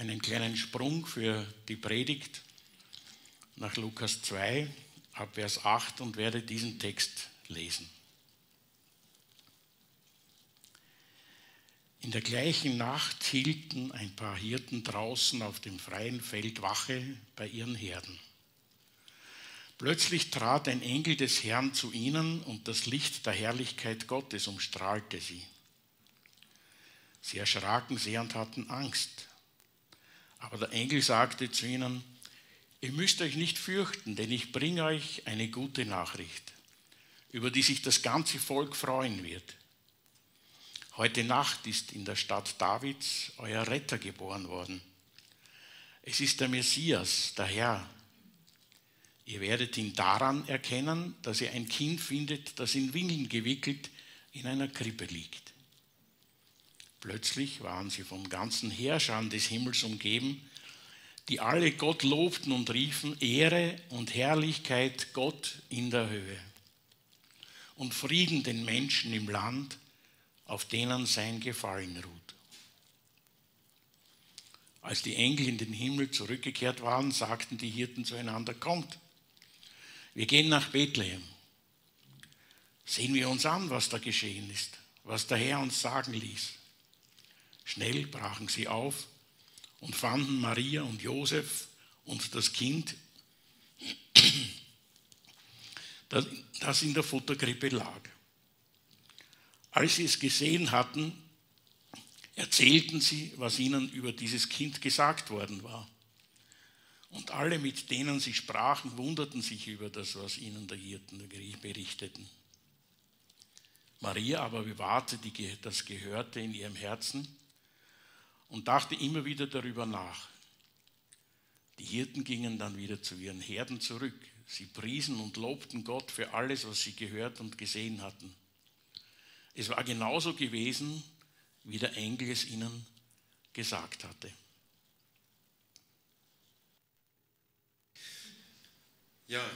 einen kleinen Sprung für die Predigt nach Lukas 2 ab Vers 8 und werde diesen Text lesen. In der gleichen Nacht hielten ein paar Hirten draußen auf dem freien Feld Wache bei ihren Herden. Plötzlich trat ein Engel des Herrn zu ihnen und das Licht der Herrlichkeit Gottes umstrahlte sie. Sie erschraken sehr und hatten Angst. Aber der Engel sagte zu ihnen, ihr müsst euch nicht fürchten, denn ich bringe euch eine gute Nachricht, über die sich das ganze Volk freuen wird. Heute Nacht ist in der Stadt Davids euer Retter geboren worden. Es ist der Messias, der Herr. Ihr werdet ihn daran erkennen, dass ihr ein Kind findet, das in Windeln gewickelt in einer Krippe liegt. Plötzlich waren sie von ganzen Herrschern des Himmels umgeben, die alle Gott lobten und riefen Ehre und Herrlichkeit Gott in der Höhe und Frieden den Menschen im Land, auf denen sein Gefallen ruht. Als die Engel in den Himmel zurückgekehrt waren, sagten die Hirten zueinander, kommt, wir gehen nach Bethlehem. Sehen wir uns an, was da geschehen ist, was der Herr uns sagen ließ. Schnell brachen sie auf und fanden Maria und Josef und das Kind, das in der Futterkrippe lag. Als sie es gesehen hatten, erzählten sie, was ihnen über dieses Kind gesagt worden war. Und alle, mit denen sie sprachen, wunderten sich über das, was ihnen der Hirten berichteten. Maria aber bewahrte das Gehörte in ihrem Herzen und dachte immer wieder darüber nach. Die Hirten gingen dann wieder zu ihren Herden zurück. Sie priesen und lobten Gott für alles, was sie gehört und gesehen hatten. Es war genauso gewesen, wie der Engel es ihnen gesagt hatte. Ja,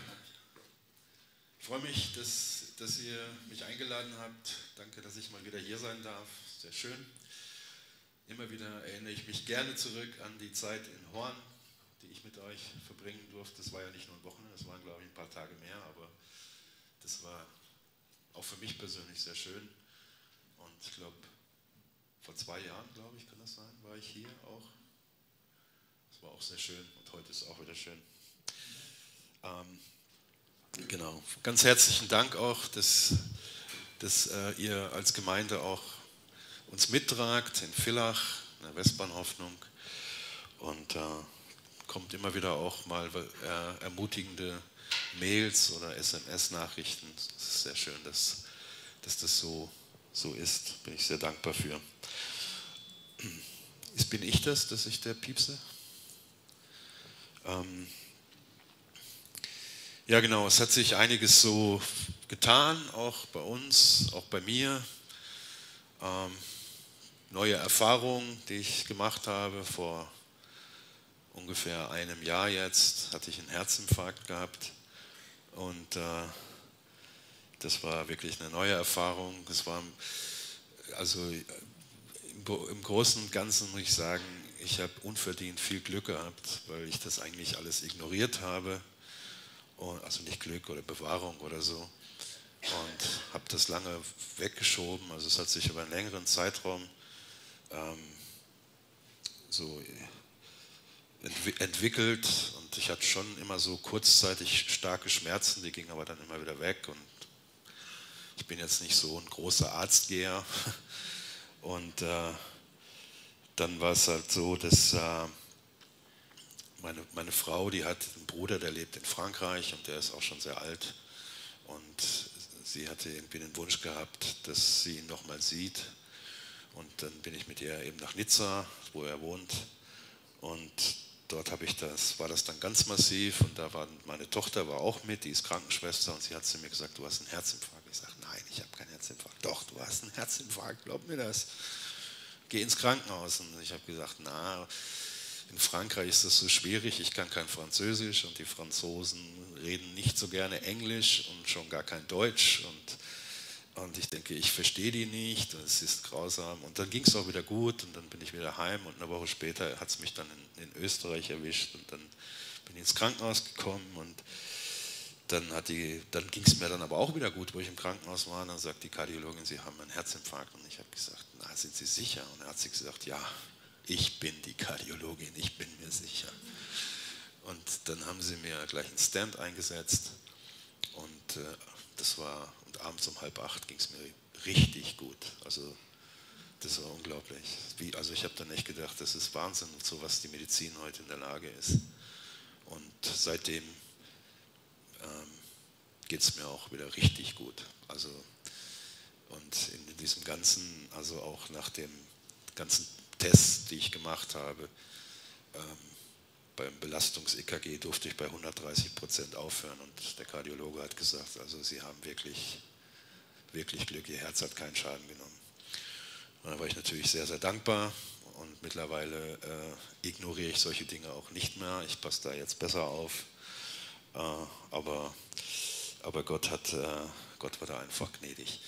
ich freue mich, dass, dass ihr mich eingeladen habt. Danke, dass ich mal wieder hier sein darf. Sehr schön. Immer wieder erinnere ich mich gerne zurück an die Zeit in Horn, die ich mit euch verbringen durfte. Das war ja nicht nur ein Wochenende, das waren, glaube ich, ein paar Tage mehr, aber das war auch für mich persönlich sehr schön. Und ich glaube, vor zwei Jahren, glaube ich, kann das sein, war ich hier auch. Das war auch sehr schön und heute ist auch wieder schön. Ähm, genau. Ganz herzlichen Dank auch, dass, dass äh, ihr als Gemeinde auch uns mittragt in Villach, in der Westbahnhoffnung. Und äh, kommt immer wieder auch mal äh, ermutigende Mails oder SMS-Nachrichten. Es ist sehr schön, dass, dass das so, so ist. Bin ich sehr dankbar für. Ist, bin ich das, dass ich der Piepse? Ähm, ja, genau, es hat sich einiges so getan, auch bei uns, auch bei mir. Ähm, neue Erfahrung, die ich gemacht habe. Vor ungefähr einem Jahr jetzt hatte ich einen Herzinfarkt gehabt und äh, das war wirklich eine neue Erfahrung. Das war also im, im Großen und Ganzen muss ich sagen, ich habe unverdient viel Glück gehabt, weil ich das eigentlich alles ignoriert habe. Und, also nicht Glück oder Bewahrung oder so. Und habe das lange weggeschoben. Also es hat sich über einen längeren Zeitraum ähm, so entwickelt. Und ich hatte schon immer so kurzzeitig starke Schmerzen, die gingen aber dann immer wieder weg. Und ich bin jetzt nicht so ein großer Arztgeher. Und äh, dann war es halt so, dass äh, meine, meine Frau, die hat einen Bruder, der lebt in Frankreich und der ist auch schon sehr alt. Und sie hatte irgendwie den Wunsch gehabt, dass sie ihn nochmal sieht und dann bin ich mit ihr eben nach Nizza, wo er wohnt. Und dort habe ich das, war das dann ganz massiv. Und da war meine Tochter war auch mit, die ist Krankenschwester. Und sie hat zu mir gesagt, du hast einen Herzinfarkt. Ich sage, nein, ich habe keinen Herzinfarkt. Doch, du hast einen Herzinfarkt, glaub mir das. Geh ins Krankenhaus. Und ich habe gesagt, na, in Frankreich ist das so schwierig, ich kann kein Französisch und die Franzosen reden nicht so gerne Englisch und schon gar kein Deutsch. Und Und ich denke, ich verstehe die nicht, es ist grausam. Und dann ging es auch wieder gut und dann bin ich wieder heim und eine Woche später hat es mich dann in, in, Österreich erwischt und dann bin ich ins Krankenhaus gekommen und dann, dann ging es mir dann aber auch wieder gut, wo ich im Krankenhaus war. Und dann sagt die Kardiologin, Sie haben einen Herzinfarkt. Und ich habe gesagt, na, sind Sie sicher? Und dann hat sie gesagt, ja, ich bin die Kardiologin, ich bin mir sicher. Und dann haben sie mir gleich einen Stand eingesetzt und äh, das war, und abends um halb acht ging es mir richtig gut. Also das war unglaublich. Wie, also ich habe dann echt gedacht, das ist Wahnsinn, so was die Medizin heute in der Lage ist. Und seitdem ähm, geht es mir auch wieder richtig gut. Also und in diesem ganzen, also auch nach dem ganzen Test, die ich gemacht habe, ähm, beim Belastungs-EKG durfte ich bei 130 Prozent aufhören und der Kardiologe hat gesagt, also Sie haben wirklich, wirklich Glück, Ihr Herz hat keinen Schaden genommen. Und da war ich natürlich sehr, sehr dankbar und mittlerweile äh, ignoriere ich solche Dinge auch nicht mehr. Ich passe da jetzt besser auf, äh, aber, aber Gott, hat, äh, Gott war da einfach gnädig.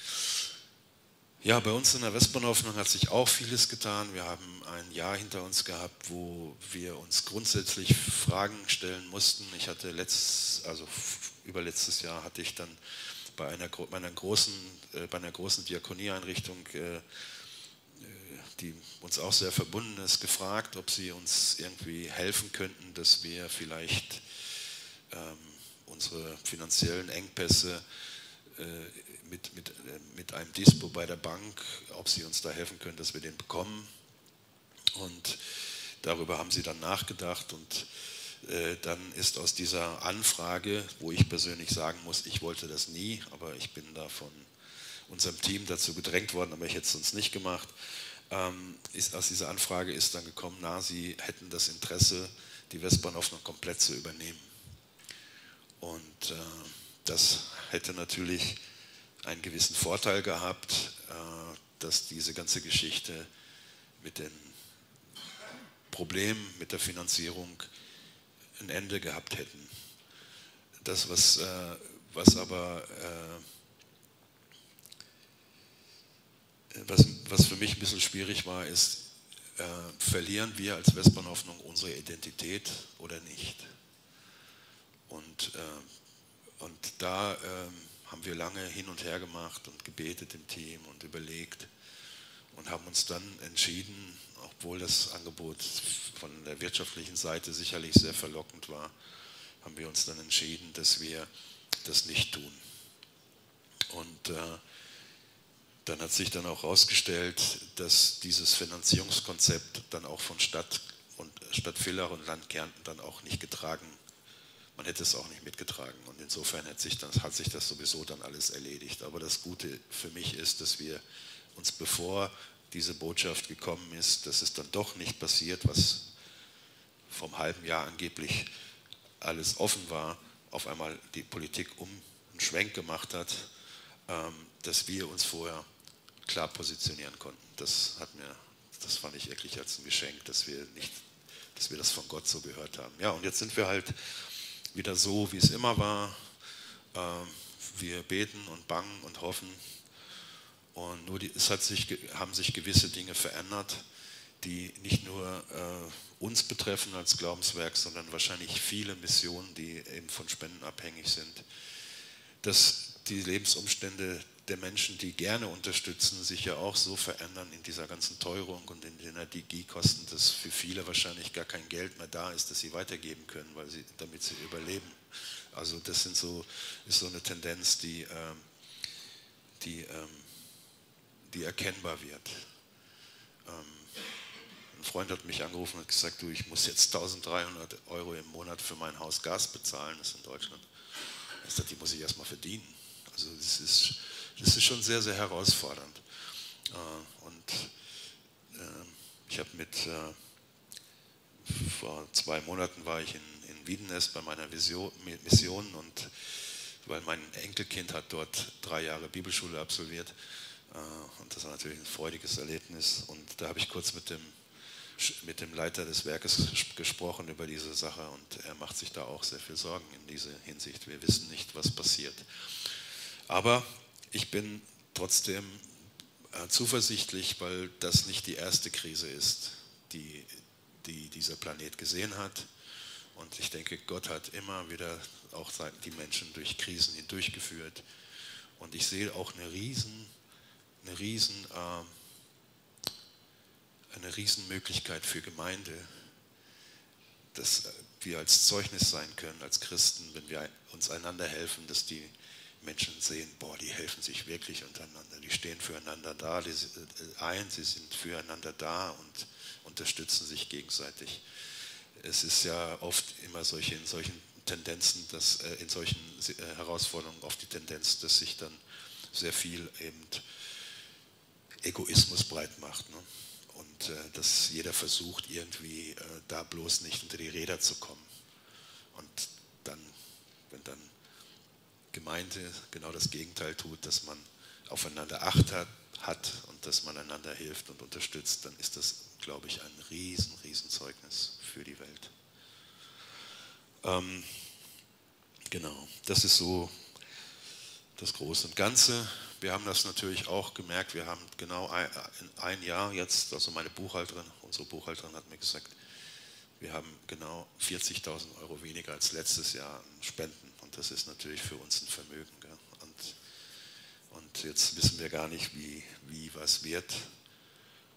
Ja, bei uns in der Westbahnhoffnung hat sich auch vieles getan. Wir haben ein Jahr hinter uns gehabt, wo wir uns grundsätzlich Fragen stellen mussten. Ich hatte letztes, also überletztes Jahr hatte ich dann bei einer, bei einer großen, äh, bei einer großen Diakonieeinrichtung, äh, äh, die uns auch sehr verbunden ist, gefragt, ob sie uns irgendwie helfen könnten, dass wir vielleicht ähm, unsere finanziellen Engpässe äh, mit, mit, mit einem Dispo bei der Bank, ob sie uns da helfen können, dass wir den bekommen. Und darüber haben sie dann nachgedacht und äh, dann ist aus dieser Anfrage, wo ich persönlich sagen muss, ich wollte das nie, aber ich bin da von unserem Team dazu gedrängt worden, aber ich hätte es sonst nicht gemacht, ähm, ist, aus dieser Anfrage ist dann gekommen, na, sie hätten das Interesse, die Westbahnhof komplett zu übernehmen. Und äh, das hätte natürlich einen gewissen Vorteil gehabt, äh, dass diese ganze Geschichte mit den Problemen mit der Finanzierung ein Ende gehabt hätten. Das, was, äh, was aber äh, was, was für mich ein bisschen schwierig war, ist, verlieren wir als Westbahnhoffnung unsere Identität oder nicht? Und, und da ähm, haben wir lange hin und her gemacht und gebetet im Team und überlegt und haben uns dann entschieden, obwohl das Angebot von der wirtschaftlichen Seite sicherlich sehr verlockend war, haben wir uns dann entschieden, dass wir das nicht tun. Und äh, dann hat sich dann auch herausgestellt, dass dieses Finanzierungskonzept dann auch von Stadt und Stadt Villach und Land Kärnten dann auch nicht getragen man hätte es auch nicht mitgetragen. Und insofern hat sich, dann, hat sich das sowieso dann alles erledigt. Aber das Gute für mich ist, dass wir uns, bevor diese Botschaft gekommen ist, dass es dann doch nicht passiert, was vom halben Jahr angeblich alles offen war, auf einmal die Politik um einen Schwenk gemacht hat, ähm, dass wir uns vorher klar positionieren konnten. Das hat mir, das fand ich wirklich als ein Geschenk, dass wir nicht, dass wir das von Gott so gehört haben. Ja, und jetzt sind wir halt wieder so, wie es immer war. Ähm, wir beten und bangen und hoffen. Und nur die, es hat sich, haben sich gewisse Dinge verändert, die nicht nur äh, uns betreffen als Glaubenswerk, sondern wahrscheinlich viele Missionen, die eben von Spenden abhängig sind. Dass die Lebensumstände der Menschen, die gerne unterstützen, sich ja auch so verändern in dieser ganzen Teuerung und in den Energiekosten, dass für viele wahrscheinlich gar kein Geld mehr da ist, das sie weitergeben können, weil sie, damit sie überleben. Also das sind so, ist so eine Tendenz, die, ähm, die, ähm, die erkennbar wird. Ähm, ein Freund hat mich angerufen und gesagt, du, ich muss jetzt 1300 Euro im Monat für mein Haus Gas bezahlen, das ist in Deutschland. Ich sagte, die muss ich erstmal verdienen. Also das ist das ist schon sehr, sehr herausfordernd. Äh, und ähm, ich habe mit, äh, vor zwei Monaten war ich in, in Wiedenest bei meiner Vision, Mission und weil mein Enkelkind hat dort drei Jahre Bibelschule absolviert äh, und das war natürlich ein freudiges Erlebnis und da habe ich kurz mit dem mit dem Leiter des Werkes gesprochen über diese Sache und er macht sich da auch sehr viel Sorgen in dieser Hinsicht. Wir wissen nicht, was passiert. Aber ich bin trotzdem äh, zuversichtlich, weil das nicht die erste Krise ist, die, die dieser Planet gesehen hat. Und ich denke, Gott hat immer wieder auch die Menschen durch Krisen hindurchgeführt. Und ich sehe auch eine riesen, eine riesen, äh, eine riesen Möglichkeit für Gemeinde, dass wir als Zeugnis sein können, als Christen, wenn wir uns einander helfen, dass die Menschen sehen, boah, die helfen sich wirklich untereinander, die stehen füreinander da, die, äh, ein, sie sind füreinander da und unterstützen sich gegenseitig. Es ist ja oft immer solche, in solchen Tendenzen, dass, äh, in solchen äh, Herausforderungen oft die Tendenz, dass sich dann sehr viel eben Egoismus breit macht. Ne? Und äh, dass jeder versucht, irgendwie äh, da bloß nicht unter die Räder zu kommen. Und dann, wenn dann Gemeinde genau das Gegenteil tut, dass man aufeinander Acht hat, hat und dass man einander hilft und unterstützt, dann ist das, glaube ich, ein riesen, riesen Zeugnis für die Welt. Ähm, genau, das ist so das Große und Ganze. Wir haben das natürlich auch gemerkt, wir haben genau ein, ein Jahr jetzt, also meine Buchhalterin, unsere Buchhalterin hat mir gesagt, wir haben genau 40.000 Euro weniger als letztes Jahr an Spenden das ist natürlich für uns ein Vermögen. Und, und jetzt wissen wir gar nicht, wie, wie was wird.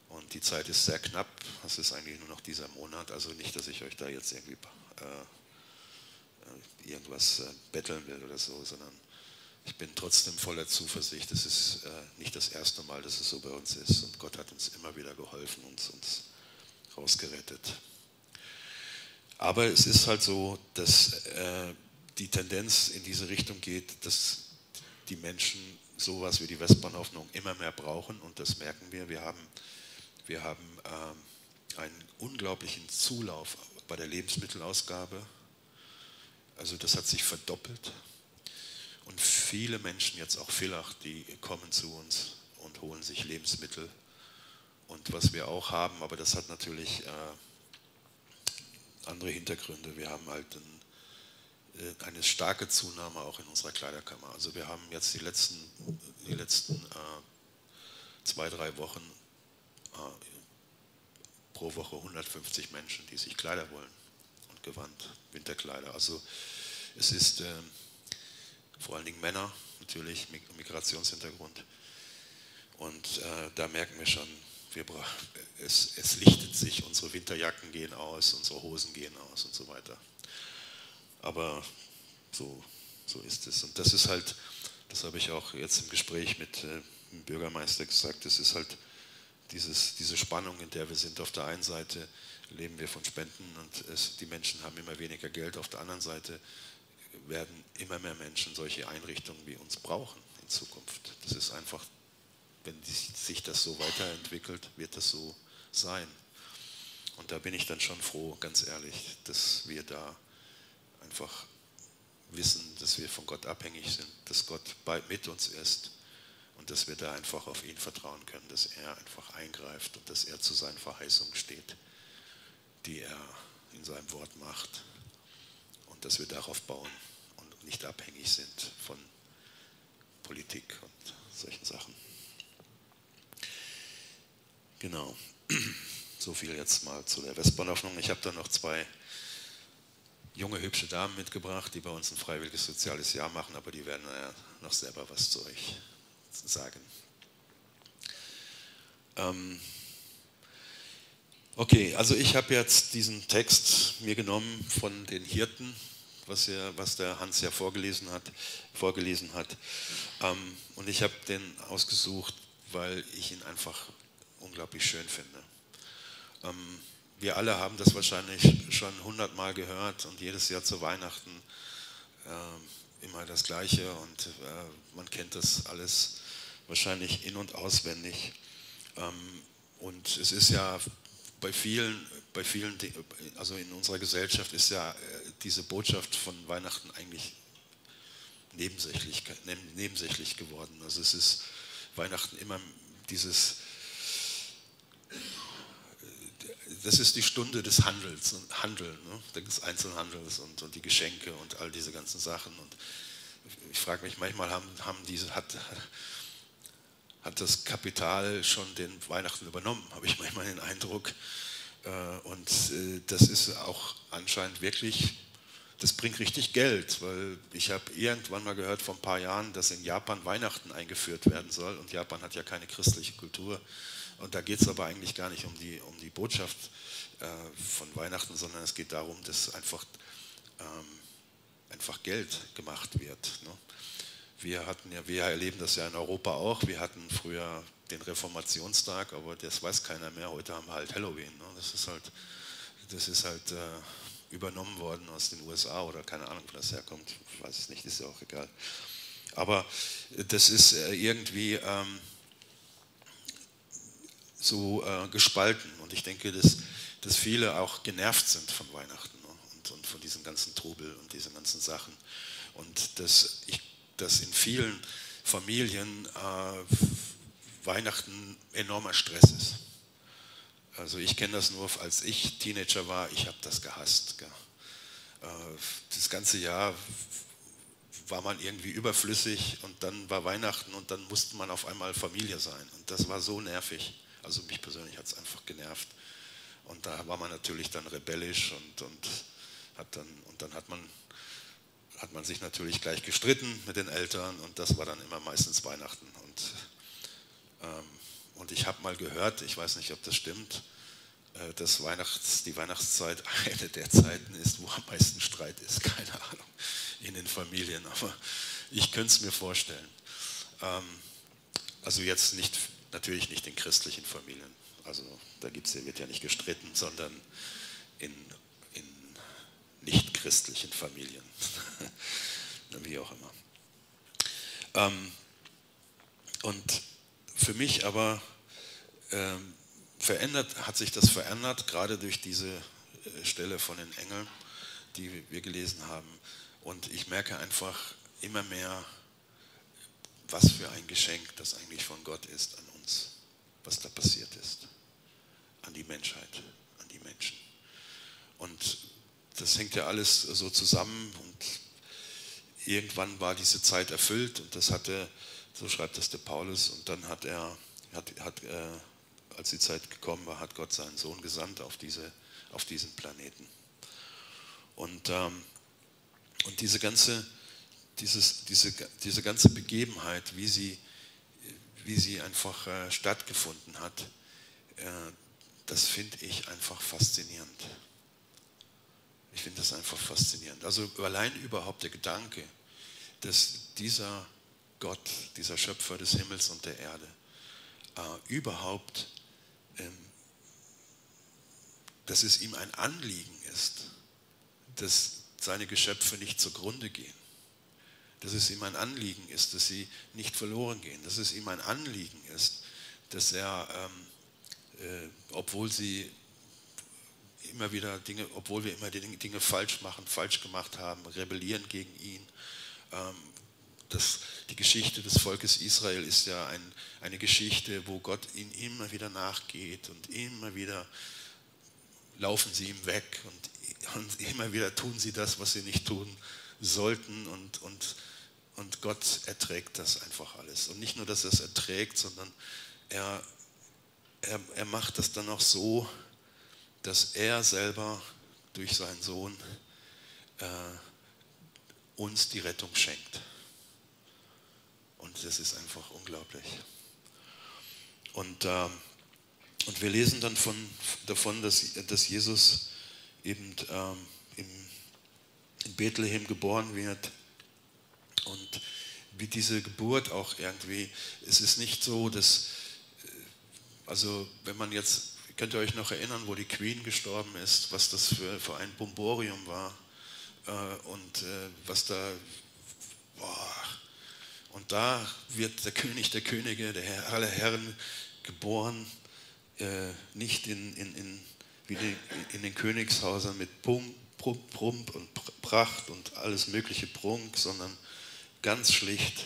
Und die Zeit ist sehr knapp. Es ist eigentlich nur noch dieser Monat. Also nicht, dass ich euch da jetzt irgendwie äh, äh irgendwas äh, betteln will oder so, sondern ich bin trotzdem voller Zuversicht. Es ist äh, nicht das erste Mal, dass es so bei uns ist. Und Gott hat uns immer wieder geholfen und uns rausgerettet. Aber es ist halt so, dass äh, die Tendenz in diese Richtung geht, dass die Menschen sowas wie die Westbahnhoffnung immer mehr brauchen und das merken wir. Wir haben, wir haben äh, einen unglaublichen Zulauf bei der Lebensmittelausgabe. Also das hat sich verdoppelt. Und viele Menschen, jetzt auch Villach, die kommen zu uns und holen sich Lebensmittel. Und was wir auch haben, aber das hat natürlich äh, andere Hintergründe. Wir haben halt ein, äh, eine starke Zunahme auch in unserer Kleiderkammer. Also wir haben jetzt die letzten, die letzten äh, zwei, drei Wochen äh, pro Woche 150 Menschen, die sich Kleider wollen und Gewand, Winterkleider. Also es ist äh, vor allen Dingen Männer, natürlich, Migrationshintergrund. Und äh, da merken wir schon, wir, es, es lichtet sich, unsere Winterjacken gehen aus, unsere Hosen gehen aus und so weiter. Aber so, so ist es. Und das ist halt, das habe ich auch jetzt im Gespräch mit äh, dem Bürgermeister gesagt, das ist halt dieses, diese Spannung, in der wir sind. Auf der einen Seite leben wir von Spenden und es, die Menschen haben immer weniger Geld. Auf der anderen Seite werden immer mehr Menschen solche Einrichtungen wie uns brauchen in Zukunft. Das ist einfach wenn sich das so weiterentwickelt, wird das so sein. Und da bin ich dann schon froh, ganz ehrlich, dass wir da einfach wissen, dass wir von Gott abhängig sind, dass Gott mit uns ist und dass wir da einfach auf ihn vertrauen können, dass er einfach eingreift und dass er zu seinen Verheißungen steht, die er in seinem Wort macht und dass wir darauf bauen und nicht abhängig sind von Politik und solchen Sachen. Genau. So viel jetzt mal zu der Westbahnhoffnung. Ich habe da noch zwei junge, hübsche Damen mitgebracht, die bei uns ein freiwilliges soziales Jahr machen, aber die werden ja noch selber was zu euch sagen. Ähm okay, also ich habe jetzt diesen Text mir genommen von den Hirten, was, ja, was der Hans ja vorgelesen hat, vorgelesen hat. Ähm und ich habe den ausgesucht, weil ich ihn einfach unglaublich schön finde. Ähm, wir alle haben das wahrscheinlich schon hundertmal gehört und jedes Jahr zu Weihnachten äh, immer das Gleiche und äh, man kennt das alles wahrscheinlich in und auswendig. Ähm, und es ist ja bei vielen, bei vielen, also in unserer Gesellschaft ist ja äh, diese Botschaft von Weihnachten eigentlich nebensächlich, nebensächlich geworden. Also es ist Weihnachten immer dieses das ist die Stunde des Handels Handeln, ne? des Einzelhandels und, und die Geschenke und all diese ganzen Sachen. Und ich frage mich manchmal, haben, haben diese, hat, hat das Kapital schon den Weihnachten übernommen, habe ich manchmal den Eindruck. Äh, und äh, das ist auch anscheinend wirklich, das bringt richtig Geld, weil ich habe irgendwann mal gehört vor ein paar Jahren, dass in Japan Weihnachten eingeführt werden soll und Japan hat ja keine christliche Kultur. Und da geht es aber eigentlich gar nicht um die, um die Botschaft äh, von Weihnachten, sondern es geht darum, dass einfach, ähm, einfach Geld gemacht wird. Ne? Wir hatten ja, wir erleben das ja in Europa auch. Wir hatten früher den Reformationstag, aber das weiß keiner mehr. Heute haben wir halt Halloween. Ne? Das ist halt, das ist halt äh, übernommen worden aus den USA oder keine Ahnung, wo das herkommt. Ich weiß es nicht, ist ja auch egal. Aber das ist äh, irgendwie ähm, so äh, gespalten und ich denke, dass, dass viele auch genervt sind von Weihnachten ne? und, und von diesem ganzen Trubel und diesen ganzen Sachen. Und dass, ich, dass in vielen Familien äh, Weihnachten enormer Stress ist. Also ich kenne das nur, als ich Teenager war, ich habe das gehasst. Gell. Äh, das ganze Jahr war man irgendwie überflüssig und dann war Weihnachten und dann musste man auf einmal Familie sein. Und das war so nervig. Also mich persönlich hat es einfach genervt. Und da war man natürlich dann rebellisch und, und, hat dann, und dann hat man, hat man sich natürlich gleich gestritten mit den Eltern und das war dann immer meistens Weihnachten. Und ähm, und ich habe mal gehört, ich weiß nicht, ob das stimmt, äh, dass Weihnachts, die Weihnachtszeit eine der Zeiten ist, wo am meisten Streit ist. Keine Ahnung, in den Familien. Aber ich könnte es mir vorstellen. Ähm, also jetzt nicht, natürlich nicht in christlichen Familien. Also da gibt's, wird ja nicht gestritten, sondern in, in nicht christlichen Familien. Wie auch immer. Ähm, und für mich aber ähm, verändert, hat sich das verändert, gerade durch diese äh, Stelle von den Engeln, die wir gelesen haben. Und ich merke einfach immer mehr, was für ein Geschenk das eigentlich von Gott ist an was da passiert ist, an die Menschheit, an die Menschen. Und das hängt ja alles so zusammen und irgendwann war diese Zeit erfüllt und das hatte so schreibt das der Paulus. Und dann hat er, hat, hat, äh, als die Zeit gekommen war, hat Gott seinen Sohn gesandt auf, diese, auf diesen Planeten. Und, ähm, und diese, ganze, dieses, diese, diese ganze Begebenheit, wie sie, wie sie einfach äh, stattgefunden hat, äh, das finde ich einfach faszinierend. Ich finde das einfach faszinierend. Also allein überhaupt der Gedanke, dass dieser Gott, dieser Schöpfer des Himmels und der Erde, äh, überhaupt, ähm, dass es ihm ein Anliegen ist, dass seine Geschöpfe nicht zugrunde gehen, dass es ihm ein Anliegen ist, dass sie nicht verloren gehen, dass es ihm ein Anliegen ist, dass er, ähm, äh, obwohl sie immer wieder Dinge, obwohl wir immer Dinge falsch machen, falsch gemacht haben, rebellieren gegen ihn, ähm, das, die Geschichte des Volkes Israel ist ja ein, eine Geschichte, wo Gott ihnen immer wieder nachgeht und immer wieder laufen sie ihm weg und, und immer wieder tun sie das, was sie nicht tun sollten und, und, und Gott erträgt das einfach alles. Und nicht nur, dass er es erträgt, sondern er, er, er macht das dann auch so, dass er selber durch seinen Sohn äh, uns die Rettung schenkt. Und das ist einfach unglaublich. Und, äh, und wir lesen dann von, davon, dass, dass Jesus eben ähm, in Bethlehem geboren wird. Und wie diese Geburt auch irgendwie, es ist nicht so, dass, äh, also wenn man jetzt, könnt ihr euch noch erinnern, wo die Queen gestorben ist, was das für, für ein Bomborium war äh, und äh, was da, boah, und da wird der König der Könige, der Herr aller Herren geboren, äh, nicht in, in, in, wie die, in den Königshäusern mit Pump, Prump und Pracht und alles mögliche Prunk, sondern ganz schlicht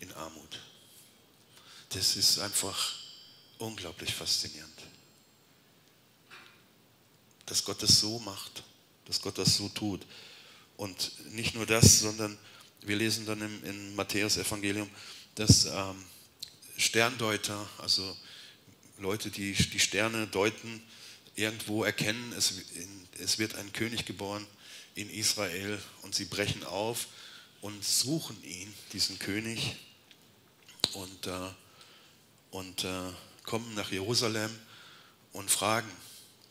in Armut. Das ist einfach unglaublich faszinierend. Dass Gott das so macht, dass Gott das so tut. Und nicht nur das, sondern wir lesen dann im, im Matthäus-Evangelium, dass, ähm, Sterndeuter, also Leute, die die Sterne deuten, irgendwo erkennen, es, es wird ein König geboren in Israel und sie brechen auf und suchen ihn, diesen König, und, äh, und äh, kommen nach Jerusalem und fragen,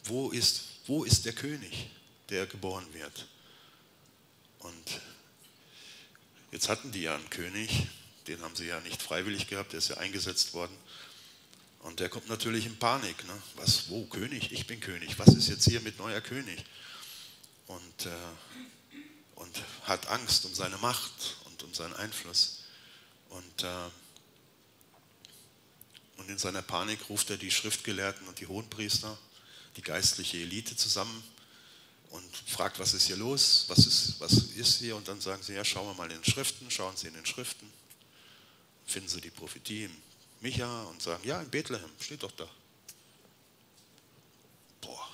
wo ist, wo ist der König, der geboren wird? Und jetzt hatten die ja einen König, den haben sie ja nicht freiwillig gehabt, der ist ja eingesetzt worden. Und der kommt natürlich in Panik. Ne? Was, wo, König? Ich bin König. Was ist jetzt hier mit neuer König? Und, äh, und hat Angst um seine Macht und um seinen Einfluss. Und, äh, und in seiner Panik ruft er die Schriftgelehrten und die Hohenpriester, die geistliche Elite zusammen und fragt, was ist hier los, was ist, was ist hier? Und dann sagen sie, ja, schauen wir mal in den Schriften, schauen sie in den Schriften, finden sie die Prophetie im Micha und sagen, ja, in Bethlehem, steht doch da. Boah,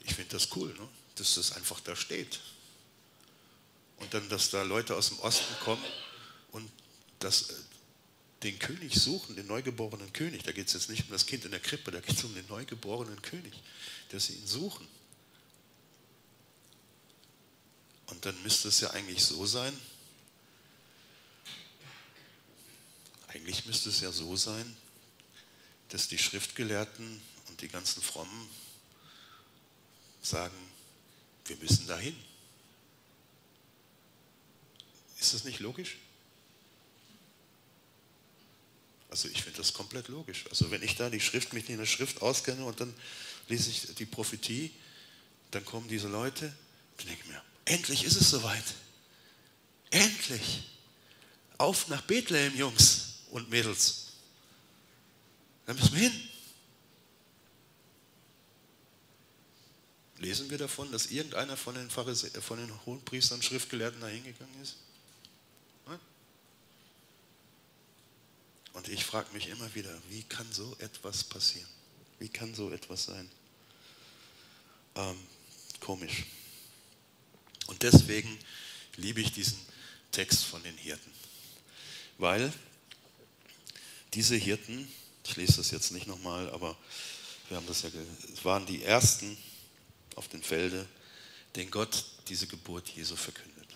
ich finde das cool, ne? Dass das einfach da steht. Und dann, dass da Leute aus dem Osten kommen und das, äh, den König suchen, den neugeborenen König. Da geht es jetzt nicht um das Kind in der Krippe, da geht es um den neugeborenen König, dass sie ihn suchen. Und dann müsste es ja eigentlich so sein, Eigentlich müsste es ja so sein, dass die Schriftgelehrten und die ganzen Frommen sagen, wir müssen dahin. Ist das nicht logisch? Also ich finde das komplett logisch. Also wenn ich da die Schrift, mich in der Schrift auskenne und dann lese ich die Prophetie, dann kommen diese Leute, dann denke ich mir, endlich ist es soweit. Endlich. Auf nach Bethlehem, Jungs und Mädels. Da müssen wir hin. Lesen wir davon, dass irgendeiner von den, Pharise von den Hohenpriestern, Schriftgelehrten da hingegangen ist? Und ich frage mich immer wieder, wie kann so etwas passieren? Wie kann so etwas sein? Ähm, komisch. Und deswegen liebe ich diesen Text von den Hirten. Weil diese Hirten, ich lese das jetzt nicht nochmal, aber wir haben das ja, waren die ersten auf den Felde, den Gott diese Geburt Jesu verkündet.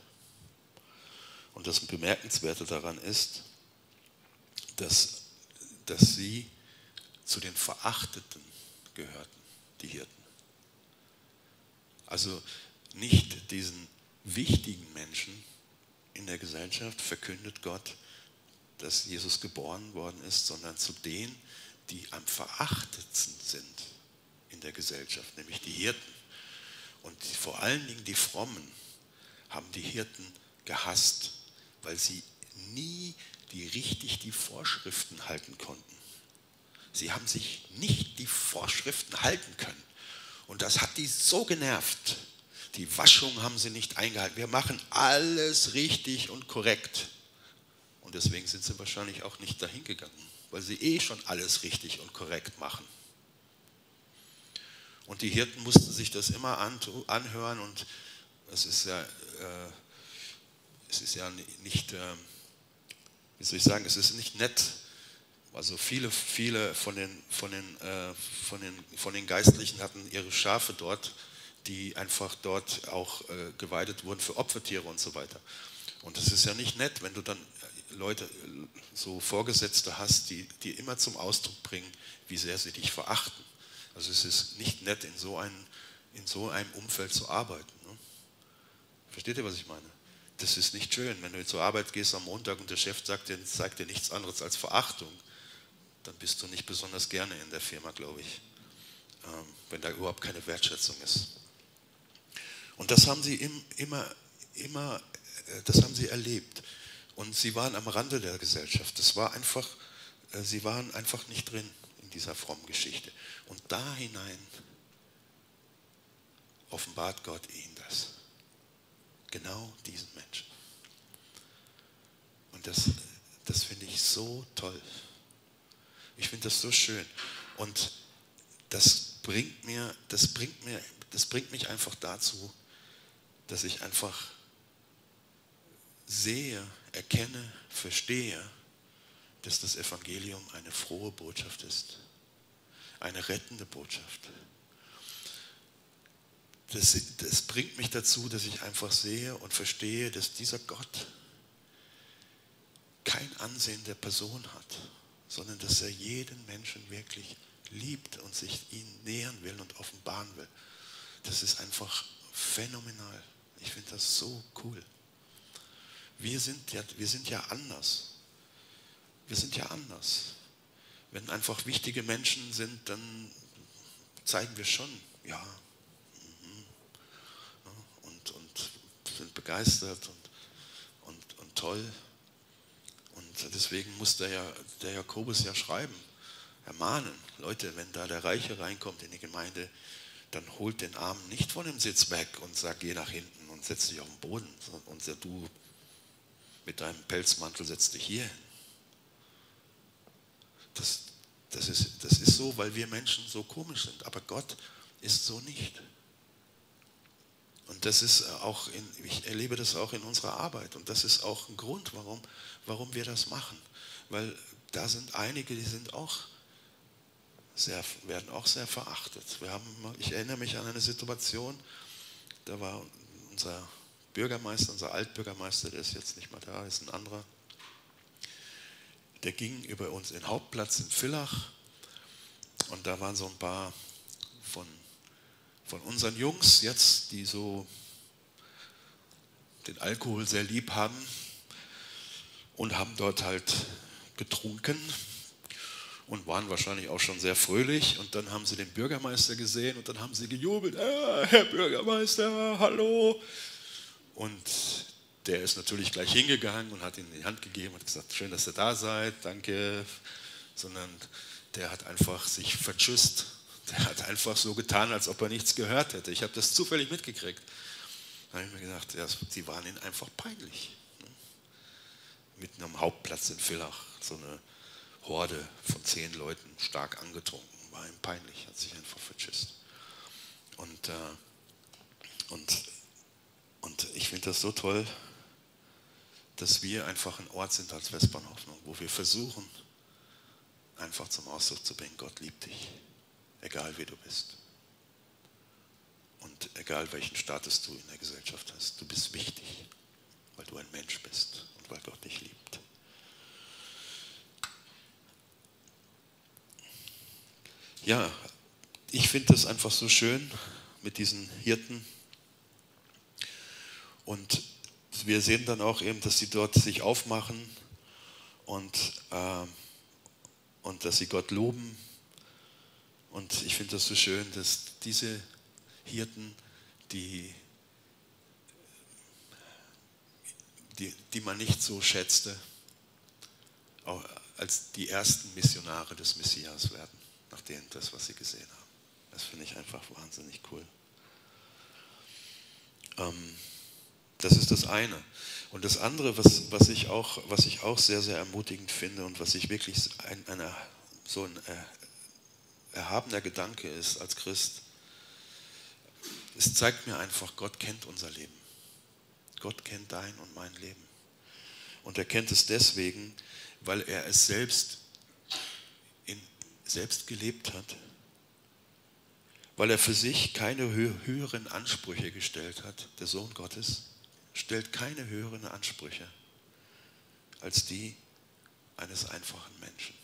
Und das Bemerkenswerte daran ist, dass, dass sie zu den Verachteten gehörten, die Hirten. Also nicht diesen wichtigen Menschen in der Gesellschaft verkündet Gott dass Jesus geboren worden ist, sondern zu denen, die am verachtetsten sind in der Gesellschaft, nämlich die Hirten. Und vor allen Dingen die Frommen haben die Hirten gehasst, weil sie nie die richtig die Vorschriften halten konnten. Sie haben sich nicht die Vorschriften halten können. Und das hat die so genervt. Die Waschung haben sie nicht eingehalten. Wir machen alles richtig und korrekt. Und deswegen sind sie wahrscheinlich auch nicht dahin gegangen, weil sie eh schon alles richtig und korrekt machen. Und die Hirten mussten sich das immer anhören und es ist ja, äh, es ist ja nicht, äh, wie soll ich sagen, es ist nicht nett. Also viele, viele von den, von den, äh, von den, von den Geistlichen hatten ihre Schafe dort, die einfach dort auch äh, geweidet wurden für Opfertiere und so weiter. Und es ist ja nicht nett, wenn du dann Leute, so Vorgesetzte hast, die, die immer zum Ausdruck bringen, wie sehr sie dich verachten. Also es ist nicht nett, in so, ein, in so einem Umfeld zu arbeiten. Ne? Versteht ihr, was ich meine? Das ist nicht schön. Wenn du zur Arbeit gehst am Montag und der Chef sagt dir, zeigt dir nichts anderes als Verachtung, dann bist du nicht besonders gerne in der Firma, glaube ich, ähm, wenn da überhaupt keine Wertschätzung ist. Und das haben sie immer, immer, äh, das haben sie erlebt. Und sie waren am Rande der Gesellschaft. Das war einfach, äh, sie waren einfach nicht drin in dieser frommen Geschichte. Und da hinein offenbart Gott ihnen das. Genau diesen Menschen. Und das, das finde ich so toll. Ich finde das so schön. Und das bringt mir, das bringt mir, das bringt mich einfach dazu, dass ich einfach sehe, erkenne, verstehe, dass das Evangelium eine frohe Botschaft ist, eine rettende Botschaft. Das, das bringt mich dazu, dass ich einfach sehe und verstehe, dass dieser Gott kein Ansehen der Person hat, sondern dass er jeden Menschen wirklich liebt und sich ihn nähern will und offenbaren will. Das ist einfach phänomenal. Ich finde das so cool. Wir sind, ja, wir sind ja anders. Wir sind ja anders. Wenn einfach wichtige Menschen sind, dann zeigen wir schon, ja, mhm, und, und sind begeistert und, und, und toll. Und deswegen muss der, ja, der Jakobus ja schreiben, ermahnen, Leute, wenn da der Reiche reinkommt in die Gemeinde, dann holt den Armen nicht von dem Sitz weg und sagt, geh nach hinten und setz dich auf den Boden. Und du mit deinem Pelzmantel setz dich hier hin. Das, das, ist, das ist so, weil wir Menschen so komisch sind. Aber Gott ist so nicht. Und das ist auch, in, ich erlebe das auch in unserer Arbeit. Und das ist auch ein Grund, warum, warum wir das machen. Weil da sind einige, die sind auch sehr, werden auch sehr verachtet. Wir haben, ich erinnere mich an eine Situation, da war unser Bürgermeister, unser Altbürgermeister, der ist jetzt nicht mehr da, ist ein anderer, der ging über uns in Hauptplatz in Villach und da waren so ein paar von, von unseren Jungs jetzt, die so den Alkohol sehr lieb haben und haben dort halt getrunken und waren wahrscheinlich auch schon sehr fröhlich. Und dann haben sie den Bürgermeister gesehen und dann haben sie gejubelt, ah, Herr Bürgermeister, hallo. Und der ist natürlich gleich hingegangen und hat ihm die Hand gegeben und gesagt, schön, dass ihr da seid, danke. Sondern der hat einfach sich vertschüsst. Der hat einfach so getan, als ob er nichts gehört hätte. Ich habe das zufällig mitgekriegt. Da habe ich mir gedacht, ja, sie waren ihnen einfach peinlich. Mitten am Hauptplatz in Villach, so eine Horde von zehn Leuten stark angetrunken. War ihm peinlich, hat sich einfach vertschüsst. Und, äh, und, und ich finde das so toll, dass wir einfach ein Ort sind als Westbahnhoffnung, wo wir versuchen, einfach zum Ausdruck zu bringen, Gott liebt dich, egal wie du bist. Und egal welchen Status du in der Gesellschaft hast, du bist wichtig, weil du ein Mensch bist und weil Gott dich liebt. ja, ich finde das einfach so schön mit diesen Hirten. Und wir sehen dann auch eben, dass sie dort sich aufmachen und, äh, und dass sie Gott loben. Und ich finde das so schön, dass diese Hirten, die, die, die man nicht so schätzte, auch als die ersten Missionare des Messias werden nach dem, das, was sie gesehen haben. Das finde ich einfach wahnsinnig cool. Ähm, das ist das eine. Und das andere, was, was, ich auch, was ich auch sehr, sehr ermutigend finde und was ich wirklich ein, eine, so ein äh, erhabener Gedanke ist als Christ, es zeigt mir einfach, Gott kennt unser Leben. Gott kennt dein und mein Leben. Und er kennt es deswegen, weil er es selbst selbst gelebt hat, weil er für sich keine höheren Ansprüche gestellt hat. Der Sohn Gottes stellt keine höheren Ansprüche als die eines einfachen Menschen.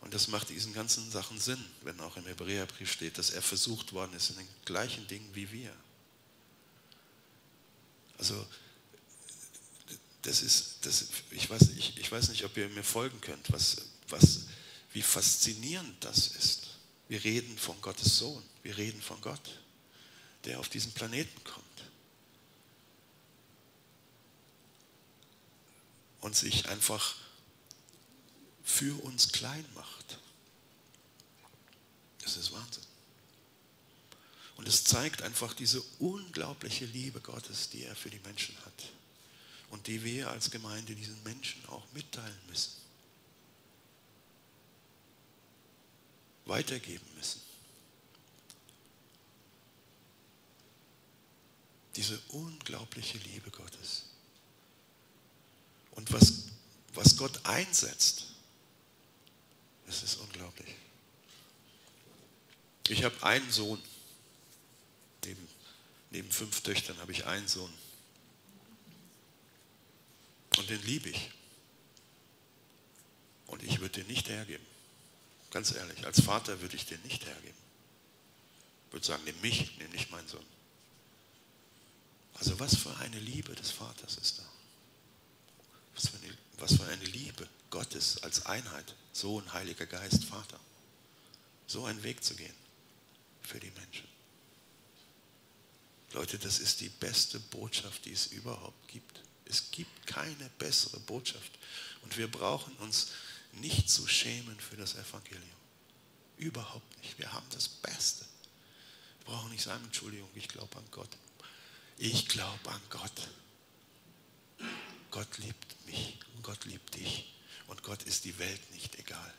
Und das macht diesen ganzen Sachen Sinn, wenn auch im Hebräerbrief steht, dass er versucht worden ist in den gleichen Dingen wie wir. Also das ist, das, ich, weiß, ich, ich weiß nicht, ob ihr mir folgen könnt, was, was, wie faszinierend das ist. Wir reden von Gottes Sohn, wir reden von Gott, der auf diesen Planeten kommt und sich einfach für uns klein macht. Das ist Wahnsinn. Und es zeigt einfach diese unglaubliche Liebe Gottes, die er für die Menschen hat und die wir als Gemeinde diesen Menschen auch mitteilen müssen. weitergeben müssen. Diese unglaubliche Liebe Gottes. Und was, was Gott einsetzt, das ist unglaublich. Ich habe einen Sohn. Neben, neben fünf Töchtern habe ich einen Sohn. Und den liebe ich. Und ich würde den nicht hergeben. Ganz ehrlich, als Vater würde ich den nicht hergeben. Ich würde sagen, nimm mich, nimm nicht meinen Sohn. Also was für eine Liebe des Vaters ist da. Was für eine, was für eine Liebe Gottes als Einheit. Sohn, Heiliger Geist, Vater. So einen Weg zu gehen für die Menschen. Leute, das ist die beste Botschaft, die es überhaupt gibt. Es gibt keine bessere Botschaft. Und wir brauchen uns nicht zu schämen für das Evangelium. Überhaupt nicht. Wir haben das Beste. Wir brauchen nicht sagen, Entschuldigung, ich glaube an Gott. Ich glaube an Gott. Gott liebt mich und Gott liebt dich. Und Gott ist die Welt nicht egal.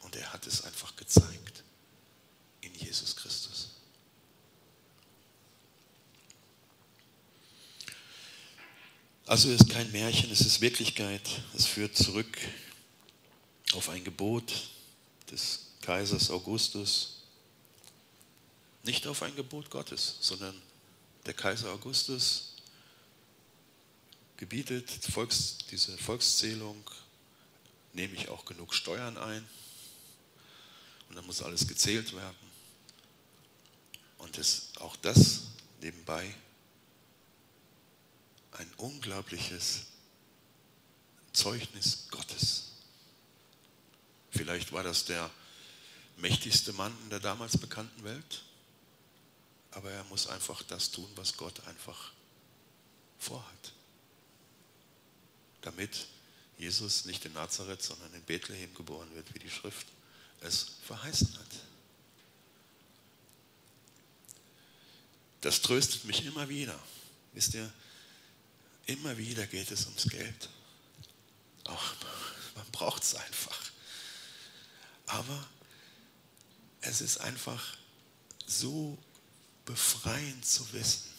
Und er hat es einfach gezeigt in Jesus Christus. Also es ist kein Märchen, es ist Wirklichkeit. Es führt zurück auf ein Gebot des Kaisers Augustus. Nicht auf ein Gebot Gottes, sondern der Kaiser Augustus gebietet Volks, diese Volkszählung, nehme ich auch genug Steuern ein und dann muss alles gezählt werden. Und das, auch das nebenbei ein unglaubliches Zeugnis Gottes. Vielleicht war das der mächtigste Mann in der damals bekannten Welt, aber er muss einfach das tun, was Gott einfach vorhat. Damit Jesus nicht in Nazareth, sondern in Bethlehem geboren wird, wie die Schrift es verheißen hat. Das tröstet mich immer wieder. Wisst ihr, immer wieder geht es ums Geld. Auch man braucht es einfach. Aber es ist einfach so befreiend zu wissen.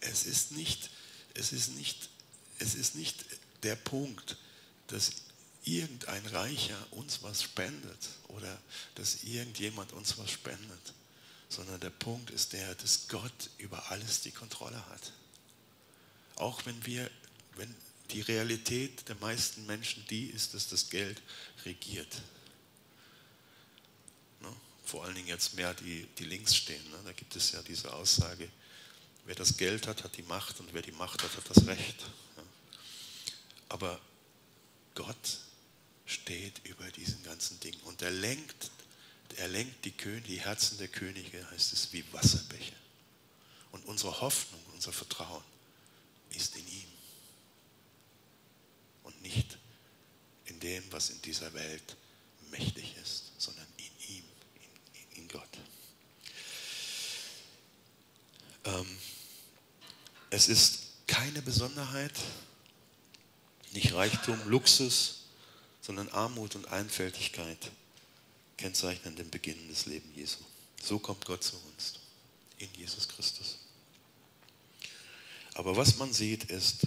Es ist nicht, es ist nicht, es ist nicht der Punkt, dass irgendein Reicher uns was spendet oder dass irgendjemand uns was spendet, sondern der Punkt ist der, dass Gott über alles die Kontrolle hat. Auch wenn wir, wenn die Realität der meisten Menschen die ist, dass das Geld regiert. Ne? Vor allen Dingen jetzt mehr die, die links stehen. Ne? Da gibt es ja diese Aussage, wer das Geld hat, hat die Macht und wer die Macht hat, hat das Recht. Aber Gott steht über diesen ganzen Dingen und er lenkt er lenkt die, Könige, die Herzen der Könige, heißt es, wie Wasserbecher. Und unsere Hoffnung, unser Vertrauen ist in ihm und nicht in dem, was in dieser Welt mächtig ist, sondern in ihm, in, in Gott. Ähm, es ist keine Besonderheit, nicht Reichtum, Luxus, sondern Armut und Einfältigkeit kennzeichnen den Beginn des Lebens Jesu. So kommt Gott zu uns, in Jesus Christus. Aber was man sieht ist,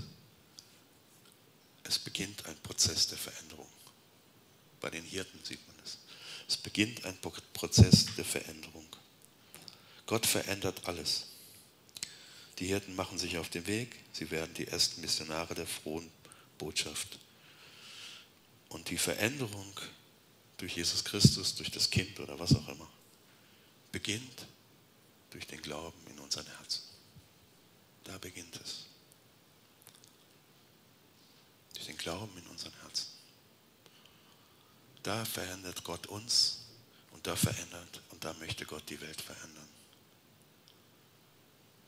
es beginnt ein Prozess der Veränderung. Bei den Hirten sieht man es. Es beginnt ein Prozess der Veränderung. Gott verändert alles. Die Hirten machen sich auf den Weg, sie werden die ersten Missionare der frohen Botschaft. Und die Veränderung durch Jesus Christus, durch das Kind oder was auch immer, beginnt durch den Glauben in unseren Herzen. Da beginnt es. Durch den Glauben in unseren Herzen. Da verändert Gott uns und da verändert und da möchte Gott die Welt verändern.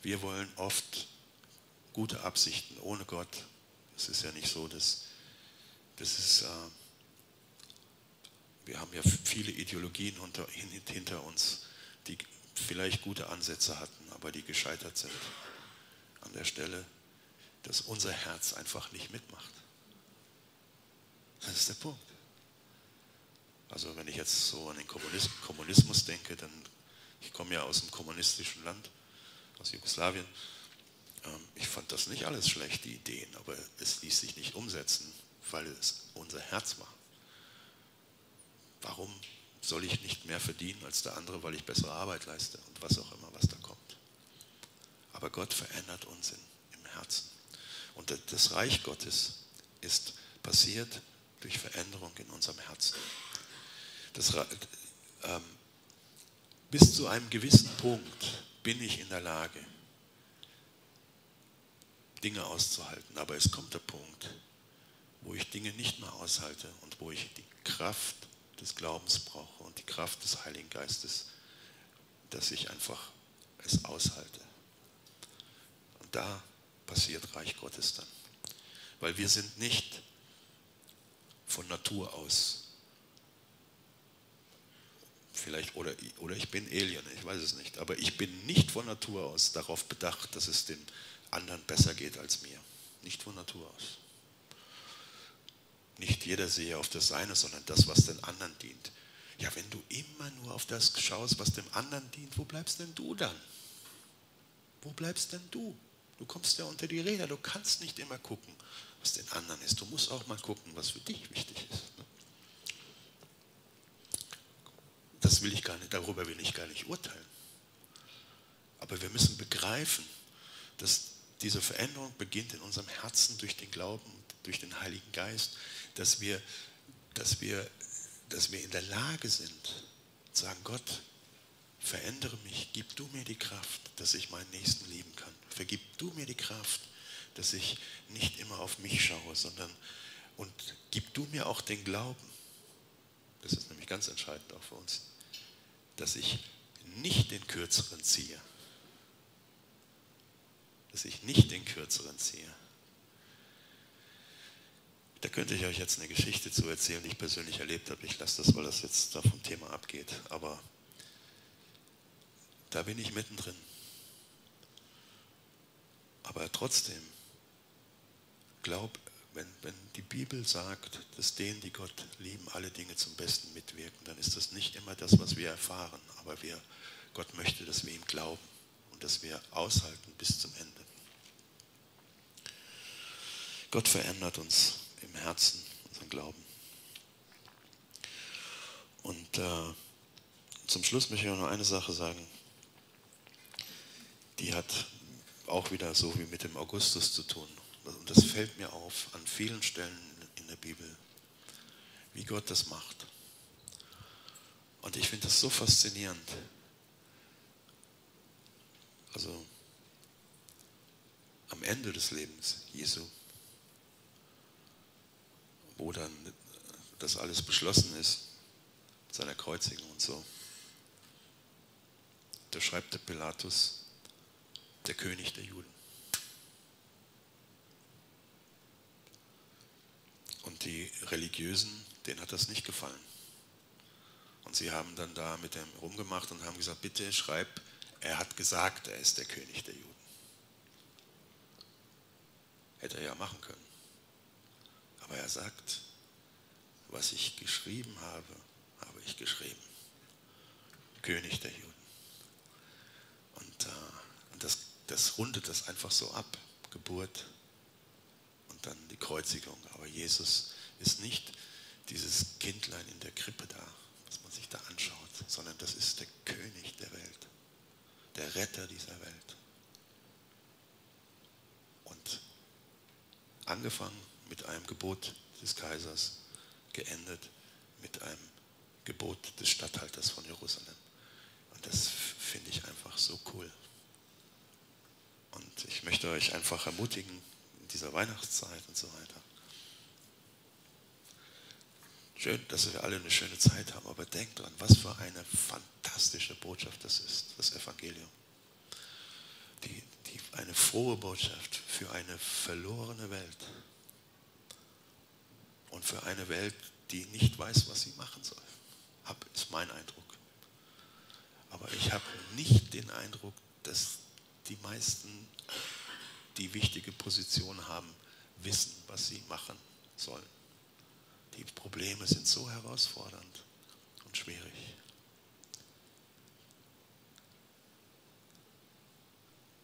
Wir wollen oft gute Absichten ohne Gott. Es ist ja nicht so, dass das ist äh, wir haben ja viele Ideologien hinter, hinter uns, die vielleicht gute Ansätze hatten, aber die gescheitert sind an der Stelle, dass unser Herz einfach nicht mitmacht. Das ist der Punkt. Also wenn ich jetzt so an den Kommunismus denke, dann, ich komme ja aus einem kommunistischen Land, aus Jugoslawien, Ähm, ich fand das nicht alles schlechte Ideen, aber es ließ sich nicht umsetzen, weil es unser Herz war. Warum soll ich nicht mehr verdienen als der andere, weil ich bessere Arbeit leiste und was auch immer, was da kommt? Aber Gott verändert uns in, im Herzen. Und das Reich Gottes ist passiert durch Veränderung in unserem Herzen. Das, ähm, bis zu einem gewissen Punkt bin ich in der Lage, Dinge auszuhalten. Aber es kommt der Punkt, wo ich Dinge nicht mehr aushalte und wo ich die Kraft des Glaubens brauche und die Kraft des Heiligen Geistes, dass ich einfach es aushalte. Und da passiert Reich Gottes dann. Weil wir sind nicht von Natur aus vielleicht, oder, oder ich bin Alien, ich weiß es nicht, aber ich bin nicht von Natur aus darauf bedacht, dass es den anderen besser geht als mir. Nicht von Natur aus. Nicht jeder sehe auf das Seine, sondern das, was den anderen dient. Ja, wenn du immer nur auf das schaust, was dem anderen dient, wo bleibst denn du dann? Wo bleibst denn du? Du kommst ja unter die Räder, du kannst nicht immer gucken, was den anderen ist. Du musst auch mal gucken, was für dich wichtig ist. Das will ich gar nicht, darüber will ich gar nicht urteilen. Aber wir müssen begreifen, dass diese Veränderung beginnt in unserem Herzen durch den Glauben, durch den Heiligen Geist, dass wir, dass wir, dass wir in der Lage sind, zu sagen, Gott, verändere mich, gib du mir die Kraft, dass ich meinen Nächsten lieben kann. Vergib du mir die Kraft, dass ich nicht immer auf mich schaue, sondern und gib du mir auch den Glauben, das ist nämlich ganz entscheidend auch für uns, dass ich nicht den Kürzeren ziehe. Dass ich nicht den Kürzeren ziehe. Da könnte ich euch jetzt eine Geschichte zu erzählen, die ich persönlich erlebt habe. Ich lasse das, weil das jetzt da vom Thema abgeht. Aber da bin ich mittendrin. Aber trotzdem, glaub, wenn, wenn die Bibel sagt, dass denen, die Gott lieben, alle Dinge zum Besten mitwirken, dann ist das nicht immer das, was wir erfahren. Aber wir, Gott möchte, dass wir ihm glauben und dass wir aushalten bis zum Ende. Gott verändert uns im Herzen, unseren Glauben. Und äh, zum Schluss möchte ich noch eine Sache sagen. Die hat auch wieder so wie mit dem Augustus zu tun. Und das fällt mir auf an vielen Stellen in der Bibel, wie Gott das macht. Und ich finde das so faszinierend. Also am Ende des Lebens Jesu, wo dann das alles beschlossen ist, seiner Kreuzigung und so, da schreibt der Pilatus, der König der Juden. Und die Religiösen, denen hat das nicht gefallen. Und sie haben dann da mit dem rumgemacht und haben gesagt, bitte schreib, er hat gesagt, er ist der König der Juden. Hätte er ja machen können. Aber er sagt, was ich geschrieben habe, habe ich geschrieben. König der Juden. Und, äh, und das, das rundet das einfach so ab. Geburt, dann die Kreuzigung. Aber Jesus ist nicht dieses Kindlein in der Krippe da, was man sich da anschaut, sondern das ist der König der Welt, der Retter dieser Welt. Und angefangen mit einem Gebot des Kaisers, geendet mit einem Gebot des Statthalters von Jerusalem. Und das finde ich einfach so cool. Und ich möchte euch einfach ermutigen, dieser Weihnachtszeit und so weiter. Schön, dass wir alle eine schöne Zeit haben, aber denkt dran, was für eine fantastische Botschaft das ist, das Evangelium. Die, die, eine frohe Botschaft für eine verlorene Welt und für eine Welt, die nicht weiß, was sie machen soll. Hab, ist mein Eindruck. Aber ich habe nicht den Eindruck, dass die meisten die wichtige Position haben, wissen, was sie machen sollen. Die Probleme sind so herausfordernd und schwierig.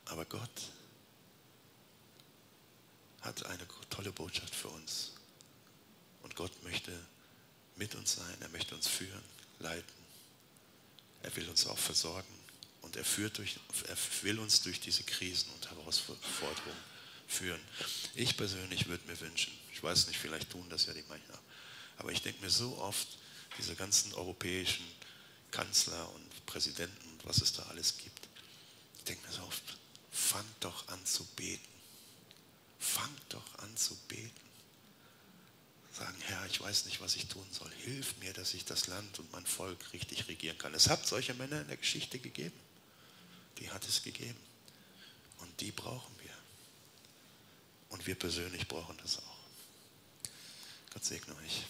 Aber Gott hat eine tolle Botschaft für uns. Und Gott möchte mit uns sein, er möchte uns führen, leiten. Er will uns auch versorgen und er, führt durch, er will uns durch diese Krisen und Herausforderungen führen. Ich persönlich würde mir wünschen, ich weiß nicht, vielleicht tun das ja die manchen, aber ich denke mir so oft, diese ganzen europäischen Kanzler und Präsidenten und was es da alles gibt, ich denke mir so oft, fangt doch an zu beten. Fangt doch an zu beten. Sagen, Herr, ich weiß nicht, was ich tun soll. Hilf mir, dass ich das Land und mein Volk richtig regieren kann. Es hat solche Männer in der Geschichte gegeben. Die hat es gegeben. Und die brauchen wir. Und wir persönlich brauchen das auch. Gott segne euch.